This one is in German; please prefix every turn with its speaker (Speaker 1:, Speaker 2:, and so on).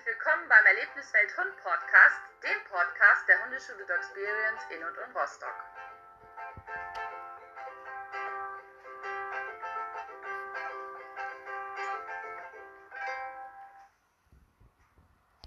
Speaker 1: herzlich willkommen beim Erlebniswelt Hund Podcast, dem Podcast der Hundeschule Dog Experience in und um Rostock.